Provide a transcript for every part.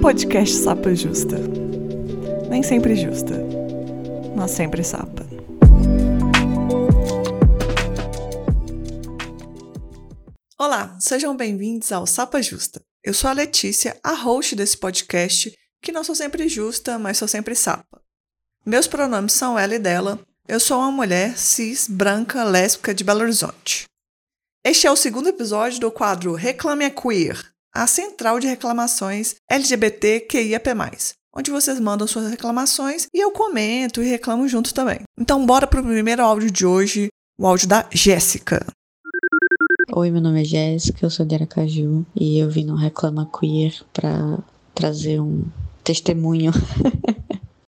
Podcast Sapa Justa. Nem sempre justa, mas sempre sapa. Olá, sejam bem-vindos ao Sapa Justa. Eu sou a Letícia, a host desse podcast, que não sou sempre justa, mas sou sempre sapa. Meus pronomes são ela e dela. Eu sou uma mulher cis, branca, lésbica de Belo Horizonte. Este é o segundo episódio do quadro Reclame a Queer, a central de reclamações LGBTQIAP+, onde vocês mandam suas reclamações e eu comento e reclamo junto também. Então bora pro primeiro áudio de hoje, o áudio da Jéssica. Oi, meu nome é Jéssica, eu sou de Aracaju e eu vim no Reclama Queer para trazer um testemunho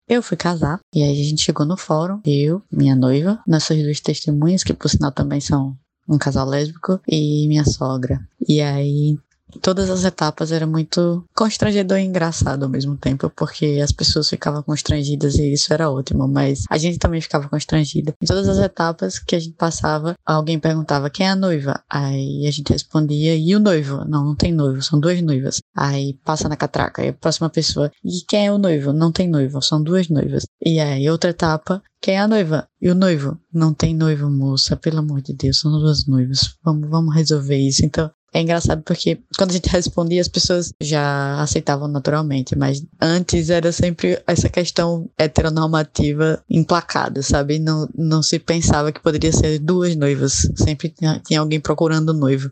Eu fui casar e aí a gente chegou no fórum, eu, minha noiva, nossas duas testemunhas, que por sinal também são um casal lésbico, e minha sogra. E aí todas as etapas era muito constrangedor e engraçado ao mesmo tempo, porque as pessoas ficavam constrangidas e isso era ótimo, mas a gente também ficava constrangida. Em todas as etapas que a gente passava, alguém perguntava quem é a noiva, aí a gente respondia e o noivo? Não, não tem noivo, são duas noivas. Aí passa na catraca, aí a próxima pessoa, e quem é o noivo? Não tem noivo, são duas noivas. E aí outra etapa, quem é a noiva? E o noivo? Não tem noivo, moça, pelo amor de Deus, são duas noivas. Vamos, vamos resolver isso. Então, é engraçado porque quando a gente respondia, as pessoas já aceitavam naturalmente, mas antes era sempre essa questão heteronormativa implacada, sabe? Não, não se pensava que poderia ser duas noivas. Sempre tinha, tinha alguém procurando noivo.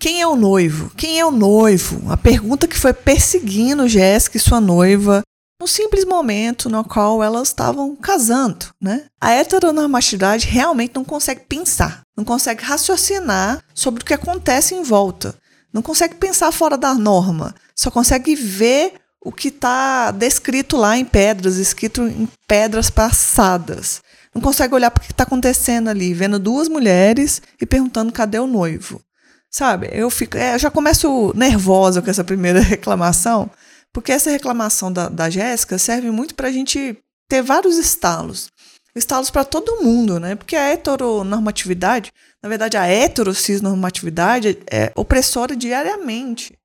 Quem é o noivo? Quem é o noivo? A pergunta que foi perseguindo Jéssica e sua noiva no simples momento no qual elas estavam casando, né? A heteronormatividade realmente não consegue pensar, não consegue raciocinar sobre o que acontece em volta, não consegue pensar fora da norma, só consegue ver o que está descrito lá em pedras, escrito em pedras passadas. Não consegue olhar para o que está acontecendo ali, vendo duas mulheres e perguntando cadê o noivo. Sabe? Eu fico, é, eu já começo nervosa com essa primeira reclamação, porque essa reclamação da, da Jéssica serve muito para a gente ter vários estalos. Estalos para todo mundo, né? Porque a heteronormatividade, na verdade, a heterocisnormatividade é opressora diariamente.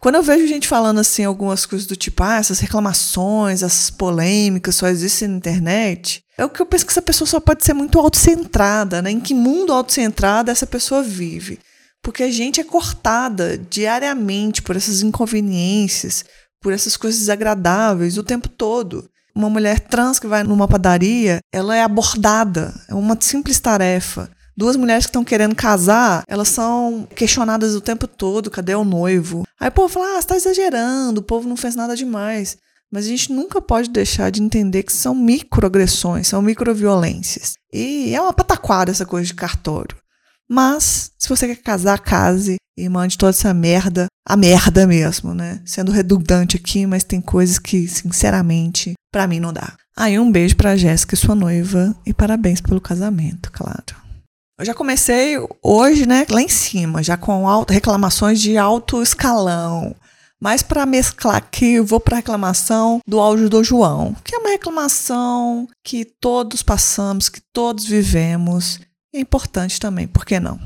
Quando eu vejo gente falando assim algumas coisas do tipo, ah, essas reclamações, essas polêmicas só existem na internet, é o que eu penso que essa pessoa só pode ser muito autocentrada, né? Em que mundo autocentrado essa pessoa vive? Porque a gente é cortada diariamente por essas inconveniências, por essas coisas desagradáveis o tempo todo. Uma mulher trans que vai numa padaria, ela é abordada, é uma simples tarefa. Duas mulheres que estão querendo casar, elas são questionadas o tempo todo: cadê o noivo? Aí o povo fala: ah, você tá exagerando, o povo não fez nada demais. Mas a gente nunca pode deixar de entender que são microagressões, são microviolências. E é uma pataquada essa coisa de cartório. Mas, se você quer casar, case e mande toda essa merda, a merda mesmo, né? Sendo redundante aqui, mas tem coisas que, sinceramente, para mim não dá. Aí um beijo pra Jéssica, sua noiva, e parabéns pelo casamento, claro. Eu já comecei hoje, né, lá em cima, já com alto, reclamações de alto escalão. Mas para mesclar aqui, eu vou para reclamação do áudio do João, que é uma reclamação que todos passamos, que todos vivemos. É importante também, por que não?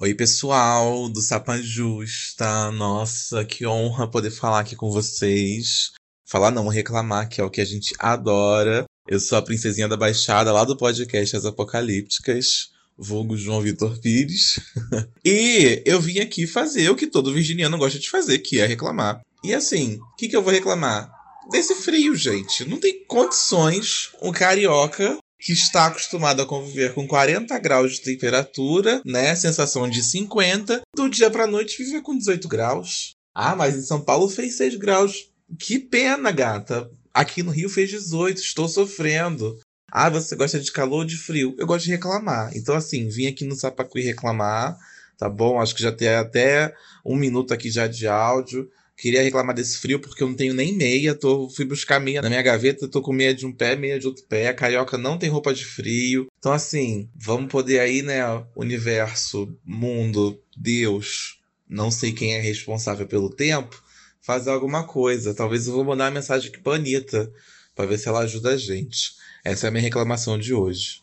Oi, pessoal do Sapan Justa. Nossa, que honra poder falar aqui com vocês. Falar não, reclamar, que é o que a gente adora. Eu sou a princesinha da Baixada, lá do podcast As Apocalípticas, vulgo João Vitor Pires. e eu vim aqui fazer o que todo virginiano gosta de fazer, que é reclamar. E assim, o que, que eu vou reclamar? Desse frio, gente. Não tem condições um carioca que está acostumado a conviver com 40 graus de temperatura, né? Sensação de 50, do dia para noite viver com 18 graus. Ah, mas em São Paulo fez 6 graus. Que pena, gata. Aqui no Rio fez 18, estou sofrendo. Ah, você gosta de calor ou de frio? Eu gosto de reclamar. Então, assim, vim aqui no Sapacuí reclamar, tá bom? Acho que já tem até um minuto aqui já de áudio. Queria reclamar desse frio porque eu não tenho nem meia. Tô, fui buscar meia na minha gaveta, tô com meia de um pé, meia de outro pé. A carioca não tem roupa de frio. Então, assim, vamos poder aí, né? Universo, mundo, Deus, não sei quem é responsável pelo tempo, fazer alguma coisa. Talvez eu vou mandar uma mensagem aqui pra Anitta, pra ver se ela ajuda a gente. Essa é a minha reclamação de hoje.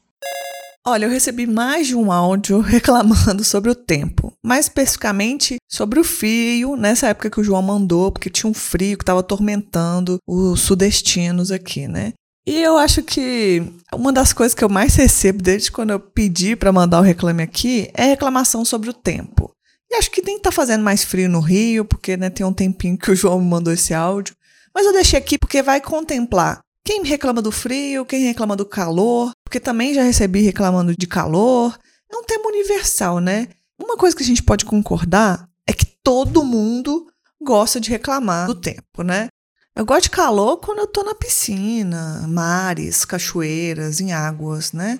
Olha, eu recebi mais de um áudio reclamando sobre o tempo, mais especificamente sobre o frio, nessa época que o João mandou, porque tinha um frio que estava atormentando os sudestinos aqui, né? E eu acho que uma das coisas que eu mais recebo desde quando eu pedi para mandar o reclame aqui é reclamação sobre o tempo. E acho que nem tá fazendo mais frio no Rio, porque né, tem um tempinho que o João me mandou esse áudio. Mas eu deixei aqui porque vai contemplar quem reclama do frio, quem reclama do calor, porque também já recebi reclamando de calor. É um tema universal, né? Uma coisa que a gente pode concordar é que todo mundo gosta de reclamar do tempo, né? Eu gosto de calor quando eu tô na piscina, mares, cachoeiras, em águas, né?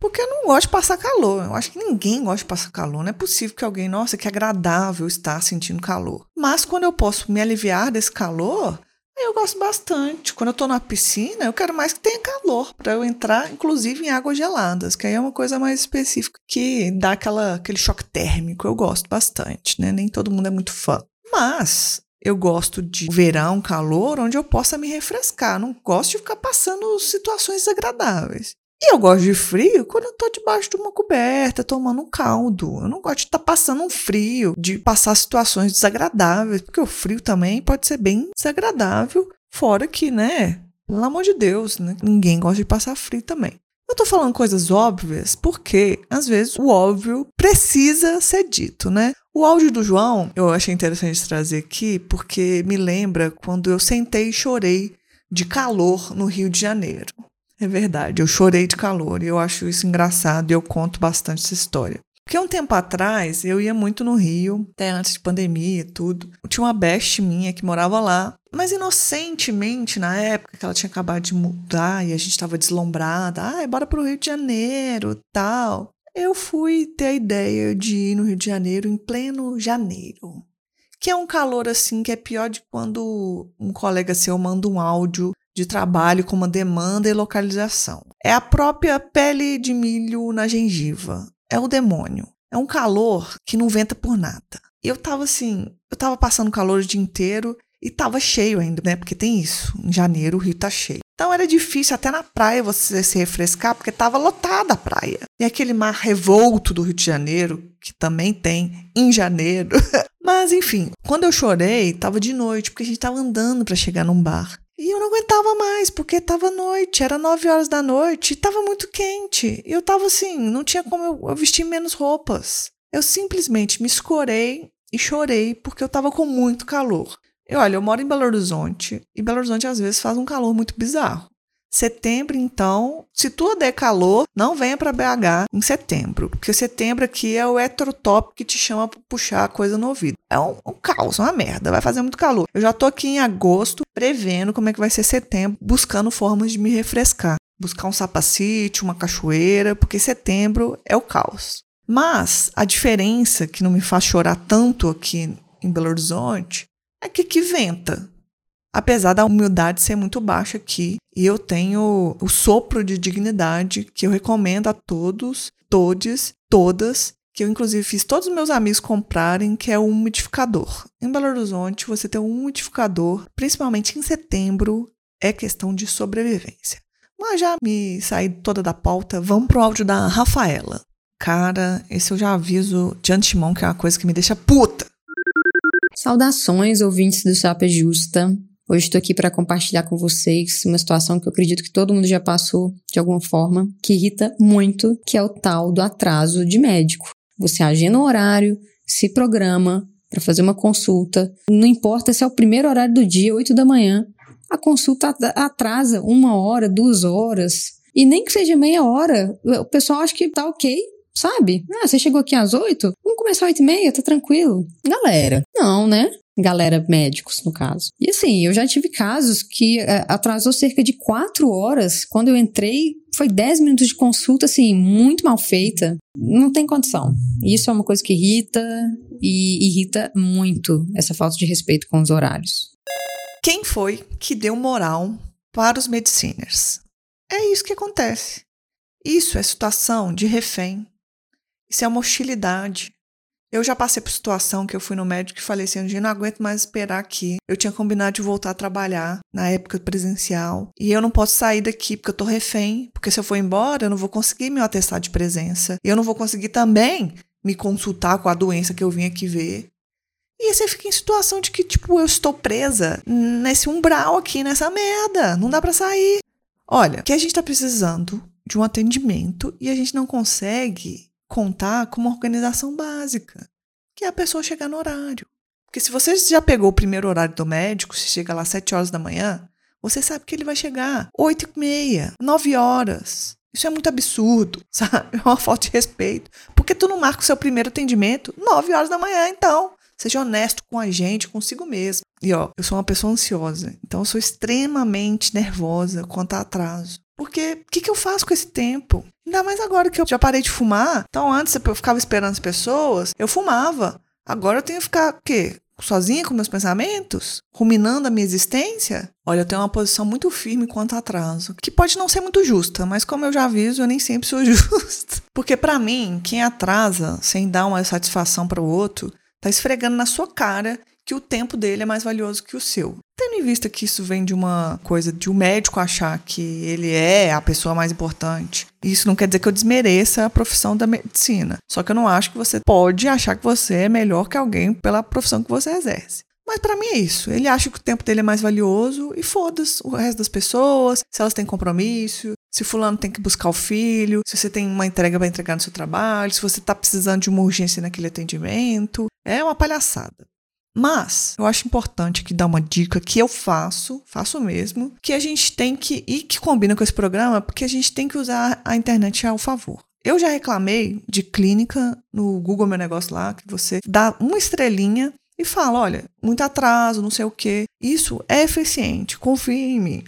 Porque eu não gosto de passar calor. Eu acho que ninguém gosta de passar calor. Não é possível que alguém, nossa, que agradável estar sentindo calor. Mas quando eu posso me aliviar desse calor, eu gosto bastante. Quando eu tô na piscina, eu quero mais que tenha calor para eu entrar, inclusive em águas geladas, que aí é uma coisa mais específica que dá aquela, aquele choque térmico. Eu gosto bastante, né? Nem todo mundo é muito fã. Mas eu gosto de verão, calor, onde eu possa me refrescar. Não gosto de ficar passando situações desagradáveis. E eu gosto de frio quando eu tô debaixo de uma coberta, tomando um caldo. Eu não gosto de estar tá passando um frio, de passar situações desagradáveis, porque o frio também pode ser bem desagradável. Fora que, né? Pelo amor de Deus, né? Ninguém gosta de passar frio também. Eu tô falando coisas óbvias porque, às vezes, o óbvio precisa ser dito, né? O áudio do João eu achei interessante trazer aqui porque me lembra quando eu sentei e chorei de calor no Rio de Janeiro. É verdade, eu chorei de calor e eu acho isso engraçado e eu conto bastante essa história. Porque um tempo atrás eu ia muito no Rio, até antes de pandemia e tudo. Tinha uma best minha que morava lá, mas inocentemente, na época que ela tinha acabado de mudar e a gente estava deslumbrada, ah, bora pro Rio de Janeiro tal. Eu fui ter a ideia de ir no Rio de Janeiro em pleno janeiro. Que é um calor assim que é pior de quando um colega seu manda um áudio de trabalho com uma demanda e localização. É a própria pele de milho na gengiva é o demônio. É um calor que não venta por nada. Eu tava assim, eu tava passando calor o dia inteiro e tava cheio ainda, né? Porque tem isso. Em janeiro o rio tá cheio. Então era difícil até na praia você se refrescar, porque tava lotada a praia. E aquele mar revolto do Rio de Janeiro, que também tem em janeiro. Mas enfim, quando eu chorei, tava de noite, porque a gente tava andando para chegar num bar. E eu não aguentava mais, porque estava noite, era nove horas da noite, estava muito quente. E eu estava assim, não tinha como eu vestir menos roupas. Eu simplesmente me escorei e chorei porque eu estava com muito calor. E olha, eu moro em Belo Horizonte, e Belo Horizonte às vezes faz um calor muito bizarro. Setembro, então, se tudo der calor, não venha para BH em setembro, porque setembro aqui é o heterotop que te chama para puxar a coisa no ouvido. É um, um caos, uma merda, vai fazer muito calor. Eu já tô aqui em agosto prevendo como é que vai ser setembro, buscando formas de me refrescar. Buscar um sapacite, uma cachoeira, porque setembro é o caos. Mas a diferença que não me faz chorar tanto aqui em Belo Horizonte é que aqui venta apesar da humildade ser muito baixa aqui. E eu tenho o sopro de dignidade que eu recomendo a todos, todes, todas, que eu inclusive fiz todos os meus amigos comprarem, que é o umidificador. Em Belo Horizonte, você ter um umidificador, principalmente em setembro, é questão de sobrevivência. Mas já me saí toda da pauta, vamos pro áudio da Rafaela. Cara, esse eu já aviso de antemão que é uma coisa que me deixa puta. Saudações, ouvintes do Chapa Justa. Hoje estou aqui para compartilhar com vocês uma situação que eu acredito que todo mundo já passou de alguma forma, que irrita muito, que é o tal do atraso de médico. Você agenda um horário, se programa para fazer uma consulta, não importa se é o primeiro horário do dia, 8 da manhã, a consulta atrasa uma hora, duas horas, e nem que seja meia hora, o pessoal acha que tá ok, sabe? Ah, você chegou aqui às oito? Vamos começar às oito e meia, tá tranquilo. Galera, não, né? Galera médicos, no caso. E assim, eu já tive casos que é, atrasou cerca de quatro horas. Quando eu entrei, foi dez minutos de consulta, assim, muito mal feita. Não tem condição. Isso é uma coisa que irrita e irrita muito essa falta de respeito com os horários. Quem foi que deu moral para os mediciners? É isso que acontece. Isso é situação de refém. Isso é uma hostilidade. Eu já passei por situação que eu fui no médico e falei assim, eu não aguento mais esperar aqui. Eu tinha combinado de voltar a trabalhar na época presencial e eu não posso sair daqui porque eu tô refém, porque se eu for embora eu não vou conseguir meu atestado de presença. E eu não vou conseguir também me consultar com a doença que eu vim aqui ver. E aí você fica em situação de que, tipo, eu estou presa nesse umbral aqui, nessa merda. Não dá para sair. Olha, que a gente tá precisando de um atendimento e a gente não consegue contar com uma organização básica, que é a pessoa chegar no horário. Porque se você já pegou o primeiro horário do médico, se chega lá às 7 horas da manhã, você sabe que ele vai chegar 8 e meia, 9 horas. Isso é muito absurdo, sabe? É uma falta de respeito. Porque tu não marca o seu primeiro atendimento 9 horas da manhã, então. Seja honesto com a gente, consigo mesmo. E ó, eu sou uma pessoa ansiosa, então eu sou extremamente nervosa quanto a atraso. Porque o que, que eu faço com esse tempo? Ainda mais agora que eu já parei de fumar. Então, antes eu ficava esperando as pessoas, eu fumava. Agora eu tenho que ficar o quê? Sozinha com meus pensamentos? Ruminando a minha existência? Olha, eu tenho uma posição muito firme quanto a atraso, que pode não ser muito justa, mas como eu já aviso, eu nem sempre sou justa. Porque para mim, quem atrasa sem dar uma satisfação para o outro, tá esfregando na sua cara que o tempo dele é mais valioso que o seu. Tendo em vista que isso vem de uma coisa de um médico achar que ele é a pessoa mais importante, isso não quer dizer que eu desmereça a profissão da medicina. Só que eu não acho que você pode achar que você é melhor que alguém pela profissão que você exerce. Mas para mim é isso. Ele acha que o tempo dele é mais valioso e foda-se o resto das pessoas, se elas têm compromisso, se fulano tem que buscar o filho, se você tem uma entrega para entregar no seu trabalho, se você tá precisando de uma urgência naquele atendimento. É uma palhaçada. Mas eu acho importante aqui dar uma dica que eu faço, faço mesmo, que a gente tem que, e que combina com esse programa, porque a gente tem que usar a internet ao favor. Eu já reclamei de clínica no Google Meu Negócio lá, que você dá uma estrelinha e fala: olha, muito atraso, não sei o quê. Isso é eficiente, confie em mim.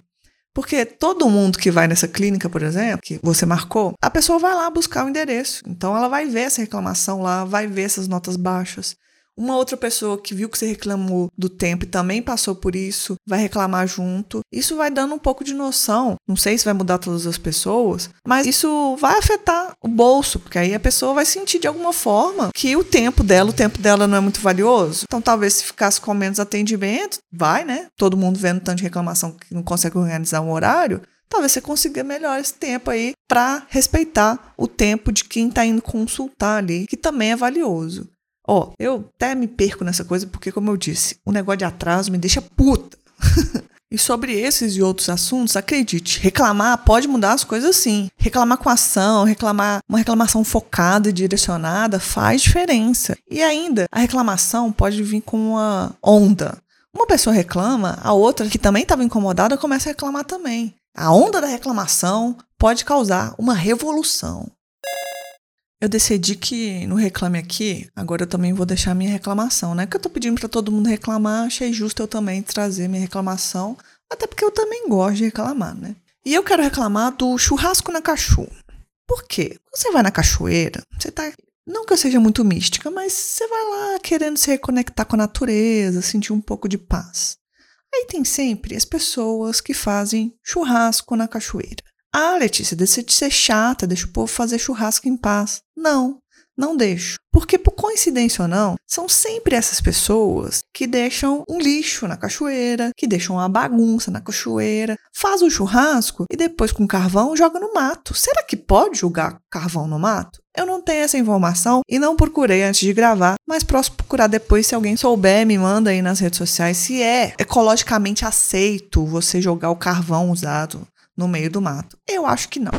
Porque todo mundo que vai nessa clínica, por exemplo, que você marcou, a pessoa vai lá buscar o endereço. Então ela vai ver essa reclamação lá, vai ver essas notas baixas. Uma outra pessoa que viu que você reclamou do tempo e também passou por isso, vai reclamar junto. Isso vai dando um pouco de noção. Não sei se vai mudar todas as pessoas, mas isso vai afetar o bolso, porque aí a pessoa vai sentir de alguma forma que o tempo dela, o tempo dela não é muito valioso. Então talvez se ficasse com menos atendimento, vai, né? Todo mundo vendo tanto de reclamação que não consegue organizar um horário, talvez você consiga melhor esse tempo aí para respeitar o tempo de quem está indo consultar ali, que também é valioso. Ó, eu até me perco nessa coisa porque, como eu disse, o negócio de atraso me deixa puta. e sobre esses e outros assuntos, acredite, reclamar pode mudar as coisas sim. Reclamar com ação, reclamar uma reclamação focada e direcionada faz diferença. E ainda, a reclamação pode vir com uma onda. Uma pessoa reclama, a outra que também estava incomodada começa a reclamar também. A onda da reclamação pode causar uma revolução. Eu decidi que no Reclame Aqui, agora eu também vou deixar minha reclamação, né? Que eu tô pedindo para todo mundo reclamar, achei justo eu também trazer minha reclamação, até porque eu também gosto de reclamar, né? E eu quero reclamar do churrasco na cachoeira. Por quê? Você vai na cachoeira, você tá. Não que eu seja muito mística, mas você vai lá querendo se reconectar com a natureza, sentir um pouco de paz. Aí tem sempre as pessoas que fazem churrasco na cachoeira. Ah, Letícia, deixa de ser chata, deixa o povo fazer churrasco em paz. Não, não deixo. Porque, por coincidência ou não, são sempre essas pessoas que deixam um lixo na cachoeira, que deixam uma bagunça na cachoeira, faz o churrasco e depois com carvão joga no mato. Será que pode jogar carvão no mato? Eu não tenho essa informação e não procurei antes de gravar, mas posso procurar depois se alguém souber, me manda aí nas redes sociais se é ecologicamente aceito você jogar o carvão usado no meio do mato? Eu acho que não.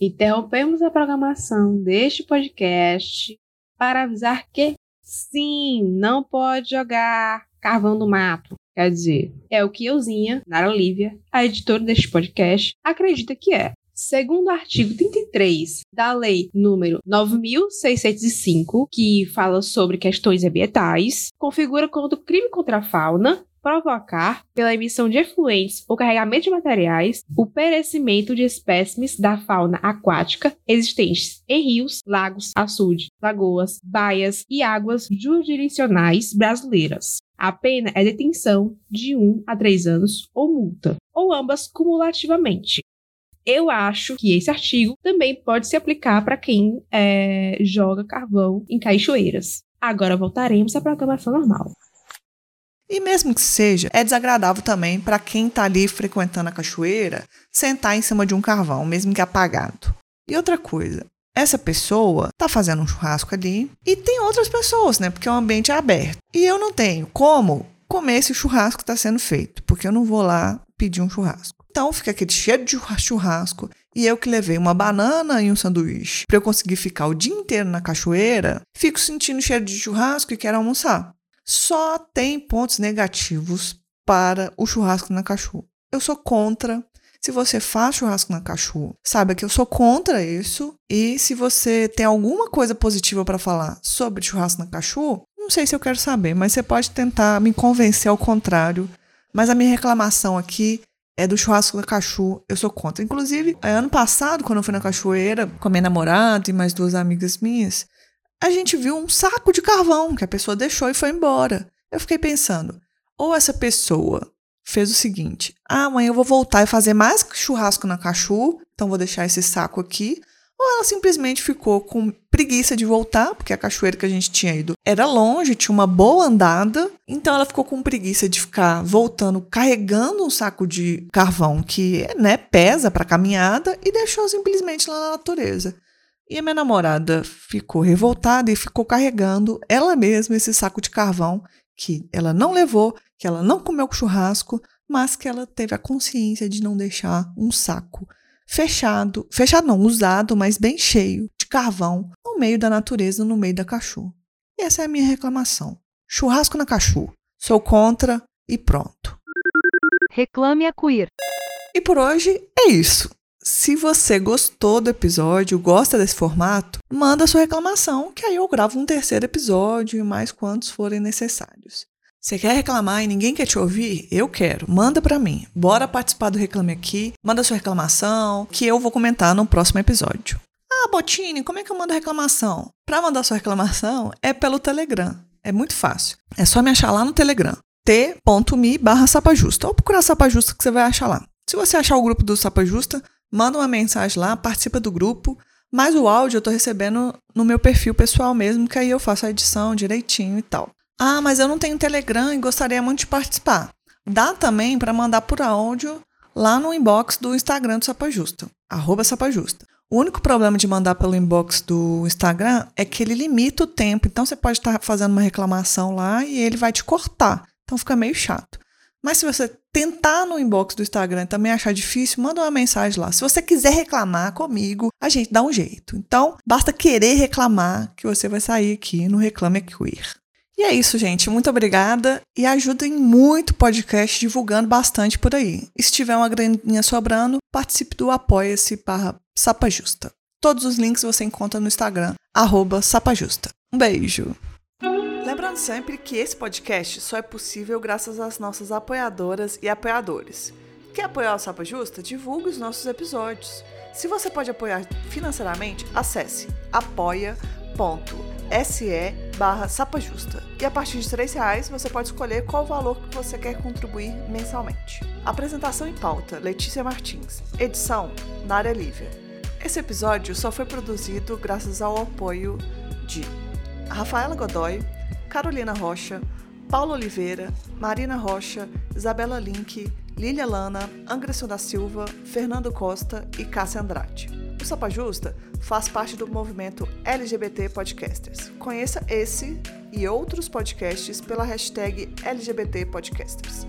Interrompemos a programação deste podcast para avisar que sim, não pode jogar carvão no mato. Quer dizer, é o que euzinha, Nara Lívia, a editora deste podcast, acredita que é. Segundo o artigo 33 da Lei número 9605, que fala sobre questões ambientais, configura como crime contra a fauna provocar, pela emissão de efluentes ou carregamento de materiais, o perecimento de espécimes da fauna aquática existentes em rios, lagos, açudes, lagoas, baias e águas jurisdicionais brasileiras. A pena é detenção de 1 a 3 anos ou multa, ou ambas cumulativamente. eu acho que esse artigo também pode se aplicar para quem é, joga carvão em cachoeiras. Agora voltaremos à programação normal. E mesmo que seja, é desagradável também para quem está ali frequentando a cachoeira sentar em cima de um carvão, mesmo que apagado. E outra coisa, essa pessoa está fazendo um churrasco ali e tem outras pessoas, né? Porque o ambiente é aberto. E eu não tenho como comer esse churrasco que está sendo feito, porque eu não vou lá pedir um churrasco. Então fica aquele cheiro de churrasco e eu que levei uma banana e um sanduíche para eu conseguir ficar o dia inteiro na cachoeira, fico sentindo cheiro de churrasco e quero almoçar só tem pontos negativos para o churrasco na cachu. Eu sou contra. Se você faz churrasco na cachu, saiba que eu sou contra isso. E se você tem alguma coisa positiva para falar sobre churrasco na cachu, não sei se eu quero saber, mas você pode tentar me convencer ao contrário. Mas a minha reclamação aqui é do churrasco na cachu, eu sou contra. Inclusive, é, ano passado, quando eu fui na cachoeira com a minha namorada e mais duas amigas minhas, a gente viu um saco de carvão que a pessoa deixou e foi embora. Eu fiquei pensando, ou essa pessoa fez o seguinte: ah, amanhã eu vou voltar e fazer mais churrasco na cachu, então vou deixar esse saco aqui. Ou ela simplesmente ficou com preguiça de voltar, porque a cachoeira que a gente tinha ido era longe, tinha uma boa andada, então ela ficou com preguiça de ficar voltando, carregando um saco de carvão que né, pesa para caminhada e deixou simplesmente lá na natureza. E a minha namorada ficou revoltada e ficou carregando ela mesma esse saco de carvão que ela não levou, que ela não comeu com churrasco, mas que ela teve a consciência de não deixar um saco fechado, fechado não, usado, mas bem cheio de carvão no meio da natureza, no meio da cachorro. E essa é a minha reclamação. Churrasco na cachorro. Sou contra e pronto. Reclame a queer. E por hoje é isso. Se você gostou do episódio, gosta desse formato, manda sua reclamação, que aí eu gravo um terceiro episódio e mais quantos forem necessários. Você quer reclamar e ninguém quer te ouvir? Eu quero. Manda para mim. Bora participar do Reclame Aqui. Manda sua reclamação, que eu vou comentar no próximo episódio. Ah, Botini, como é que eu mando reclamação? Para mandar sua reclamação é pelo Telegram. É muito fácil. É só me achar lá no Telegram. t.me barra sapajusta. Ou procurar sapajusta que você vai achar lá. Se você achar o grupo do Sapa Justa, manda uma mensagem lá, participa do grupo. Mas o áudio eu tô recebendo no meu perfil pessoal mesmo, que aí eu faço a edição direitinho e tal. Ah, mas eu não tenho Telegram e gostaria muito de participar. Dá também para mandar por áudio lá no inbox do Instagram do Sapa Justa, arroba Sapa Justa. O único problema de mandar pelo inbox do Instagram é que ele limita o tempo. Então você pode estar fazendo uma reclamação lá e ele vai te cortar. Então fica meio chato. Mas se você tentar no inbox do Instagram também achar difícil, manda uma mensagem lá. Se você quiser reclamar comigo, a gente dá um jeito. Então, basta querer reclamar que você vai sair aqui no Reclame Queer. E é isso, gente. Muito obrigada e ajudem muito o podcast divulgando bastante por aí. E se tiver uma graninha sobrando, participe do Apoia-se para Sapa Justa. Todos os links você encontra no Instagram, arroba Sapajusta. Um beijo! Lembrando sempre que esse podcast só é possível graças às nossas apoiadoras e apoiadores. Quer apoiar o Sapa Justa? Divulgue os nossos episódios. Se você pode apoiar financeiramente, acesse apoia.se barra sapajusta. E a partir de R$ reais você pode escolher qual valor que você quer contribuir mensalmente. Apresentação em pauta, Letícia Martins. Edição, Nária Lívia. Esse episódio só foi produzido graças ao apoio de Rafaela Godoy, Carolina Rocha, Paulo Oliveira, Marina Rocha, Isabela Link, Lilia Lana, Angreson da Silva, Fernando Costa e Cássia Andrade. O Sapa Justa faz parte do movimento LGBT Podcasters. Conheça esse e outros podcasts pela hashtag LGBT Podcasters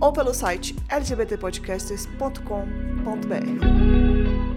ou pelo site lgbtpodcasters.com.br.